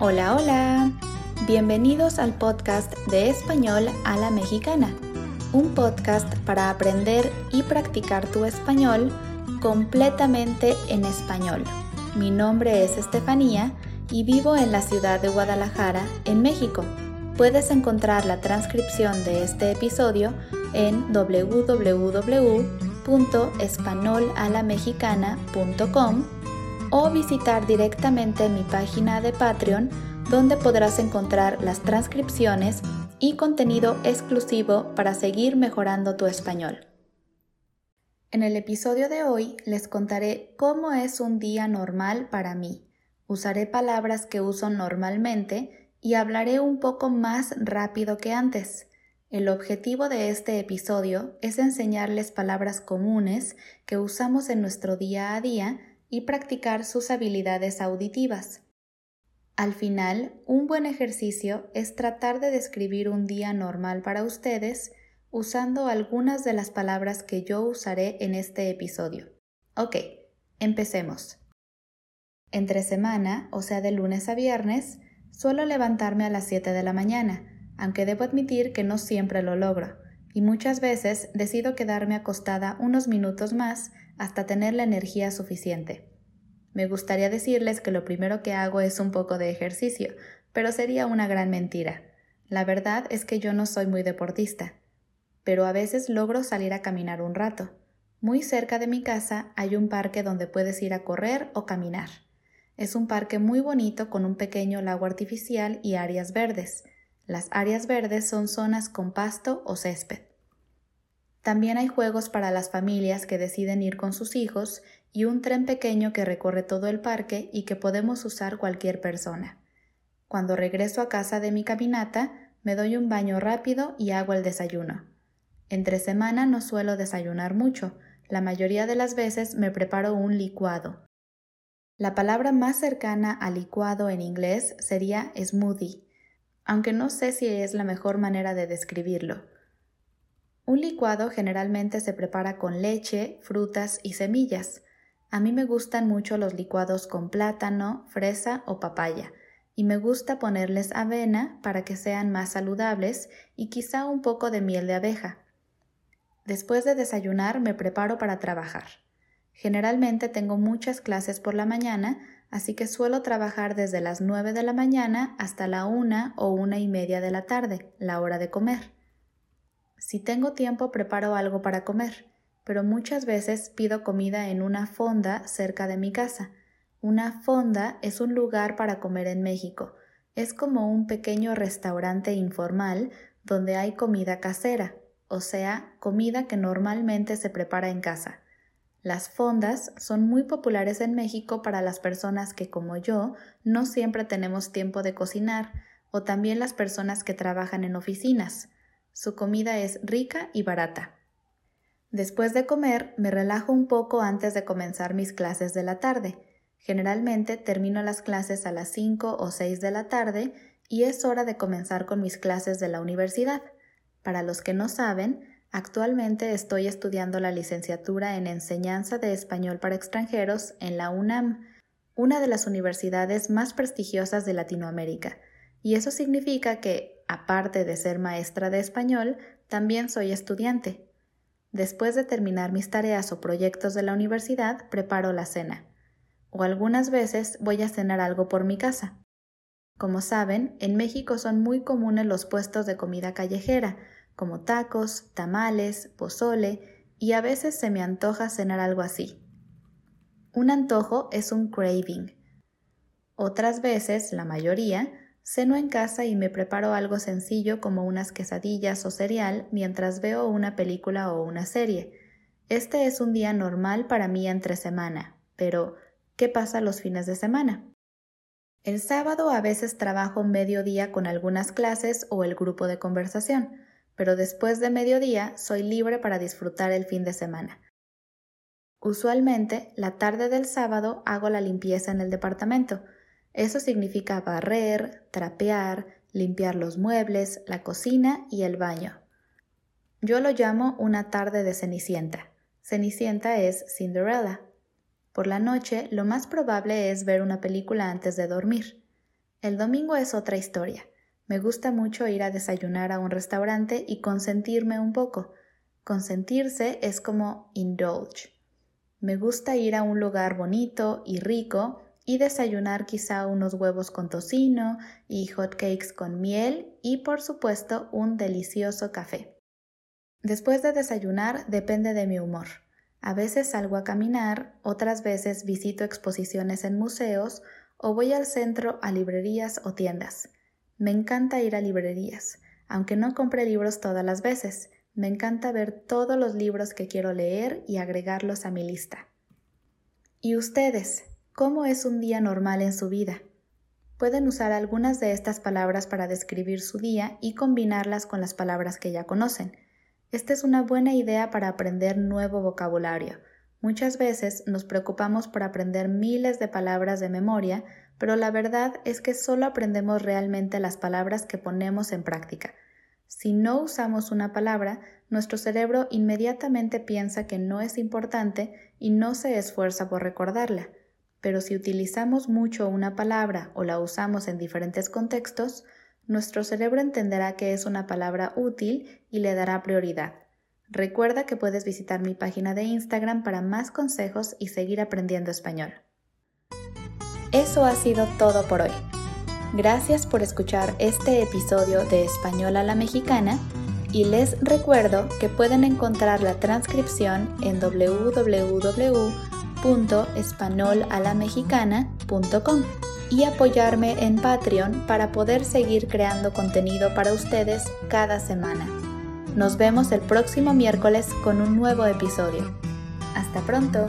Hola, hola. Bienvenidos al podcast de español a la mexicana, un podcast para aprender y practicar tu español completamente en español. Mi nombre es Estefanía y vivo en la ciudad de Guadalajara, en México. Puedes encontrar la transcripción de este episodio en www.espanolalamexicana.com o visitar directamente mi página de Patreon donde podrás encontrar las transcripciones y contenido exclusivo para seguir mejorando tu español. En el episodio de hoy les contaré cómo es un día normal para mí. Usaré palabras que uso normalmente y hablaré un poco más rápido que antes. El objetivo de este episodio es enseñarles palabras comunes que usamos en nuestro día a día y practicar sus habilidades auditivas. Al final, un buen ejercicio es tratar de describir un día normal para ustedes usando algunas de las palabras que yo usaré en este episodio. Ok, empecemos. Entre semana, o sea de lunes a viernes, suelo levantarme a las 7 de la mañana, aunque debo admitir que no siempre lo logro, y muchas veces decido quedarme acostada unos minutos más hasta tener la energía suficiente. Me gustaría decirles que lo primero que hago es un poco de ejercicio, pero sería una gran mentira. La verdad es que yo no soy muy deportista, pero a veces logro salir a caminar un rato. Muy cerca de mi casa hay un parque donde puedes ir a correr o caminar. Es un parque muy bonito con un pequeño lago artificial y áreas verdes. Las áreas verdes son zonas con pasto o césped. También hay juegos para las familias que deciden ir con sus hijos y un tren pequeño que recorre todo el parque y que podemos usar cualquier persona. Cuando regreso a casa de mi caminata, me doy un baño rápido y hago el desayuno. Entre semana no suelo desayunar mucho, la mayoría de las veces me preparo un licuado. La palabra más cercana a licuado en inglés sería smoothie, aunque no sé si es la mejor manera de describirlo. Un licuado generalmente se prepara con leche, frutas y semillas. A mí me gustan mucho los licuados con plátano, fresa o papaya, y me gusta ponerles avena para que sean más saludables y quizá un poco de miel de abeja. Después de desayunar me preparo para trabajar. Generalmente tengo muchas clases por la mañana, así que suelo trabajar desde las nueve de la mañana hasta la una o una y media de la tarde, la hora de comer. Si tengo tiempo preparo algo para comer, pero muchas veces pido comida en una fonda cerca de mi casa. Una fonda es un lugar para comer en México. Es como un pequeño restaurante informal donde hay comida casera, o sea, comida que normalmente se prepara en casa. Las fondas son muy populares en México para las personas que, como yo, no siempre tenemos tiempo de cocinar, o también las personas que trabajan en oficinas. Su comida es rica y barata. Después de comer, me relajo un poco antes de comenzar mis clases de la tarde. Generalmente termino las clases a las 5 o 6 de la tarde y es hora de comenzar con mis clases de la universidad. Para los que no saben, actualmente estoy estudiando la licenciatura en Enseñanza de Español para extranjeros en la UNAM, una de las universidades más prestigiosas de Latinoamérica, y eso significa que Aparte de ser maestra de español, también soy estudiante. Después de terminar mis tareas o proyectos de la universidad, preparo la cena. O algunas veces voy a cenar algo por mi casa. Como saben, en México son muy comunes los puestos de comida callejera, como tacos, tamales, pozole, y a veces se me antoja cenar algo así. Un antojo es un craving. Otras veces, la mayoría, Ceno en casa y me preparo algo sencillo como unas quesadillas o cereal mientras veo una película o una serie. Este es un día normal para mí entre semana, pero ¿qué pasa los fines de semana? El sábado a veces trabajo mediodía con algunas clases o el grupo de conversación, pero después de mediodía soy libre para disfrutar el fin de semana. Usualmente, la tarde del sábado hago la limpieza en el departamento, eso significa barrer, trapear, limpiar los muebles, la cocina y el baño. Yo lo llamo una tarde de Cenicienta. Cenicienta es Cinderella. Por la noche lo más probable es ver una película antes de dormir. El domingo es otra historia. Me gusta mucho ir a desayunar a un restaurante y consentirme un poco. Consentirse es como indulge. Me gusta ir a un lugar bonito y rico y desayunar quizá unos huevos con tocino y hot cakes con miel y por supuesto un delicioso café. Después de desayunar depende de mi humor. A veces salgo a caminar, otras veces visito exposiciones en museos o voy al centro a librerías o tiendas. Me encanta ir a librerías, aunque no compre libros todas las veces. Me encanta ver todos los libros que quiero leer y agregarlos a mi lista. ¿Y ustedes? ¿Cómo es un día normal en su vida? Pueden usar algunas de estas palabras para describir su día y combinarlas con las palabras que ya conocen. Esta es una buena idea para aprender nuevo vocabulario. Muchas veces nos preocupamos por aprender miles de palabras de memoria, pero la verdad es que solo aprendemos realmente las palabras que ponemos en práctica. Si no usamos una palabra, nuestro cerebro inmediatamente piensa que no es importante y no se esfuerza por recordarla. Pero si utilizamos mucho una palabra o la usamos en diferentes contextos, nuestro cerebro entenderá que es una palabra útil y le dará prioridad. Recuerda que puedes visitar mi página de Instagram para más consejos y seguir aprendiendo español. Eso ha sido todo por hoy. Gracias por escuchar este episodio de Español a la Mexicana y les recuerdo que pueden encontrar la transcripción en www.españolalamexicana.com y apoyarme en Patreon para poder seguir creando contenido para ustedes cada semana. Nos vemos el próximo miércoles con un nuevo episodio. Hasta pronto.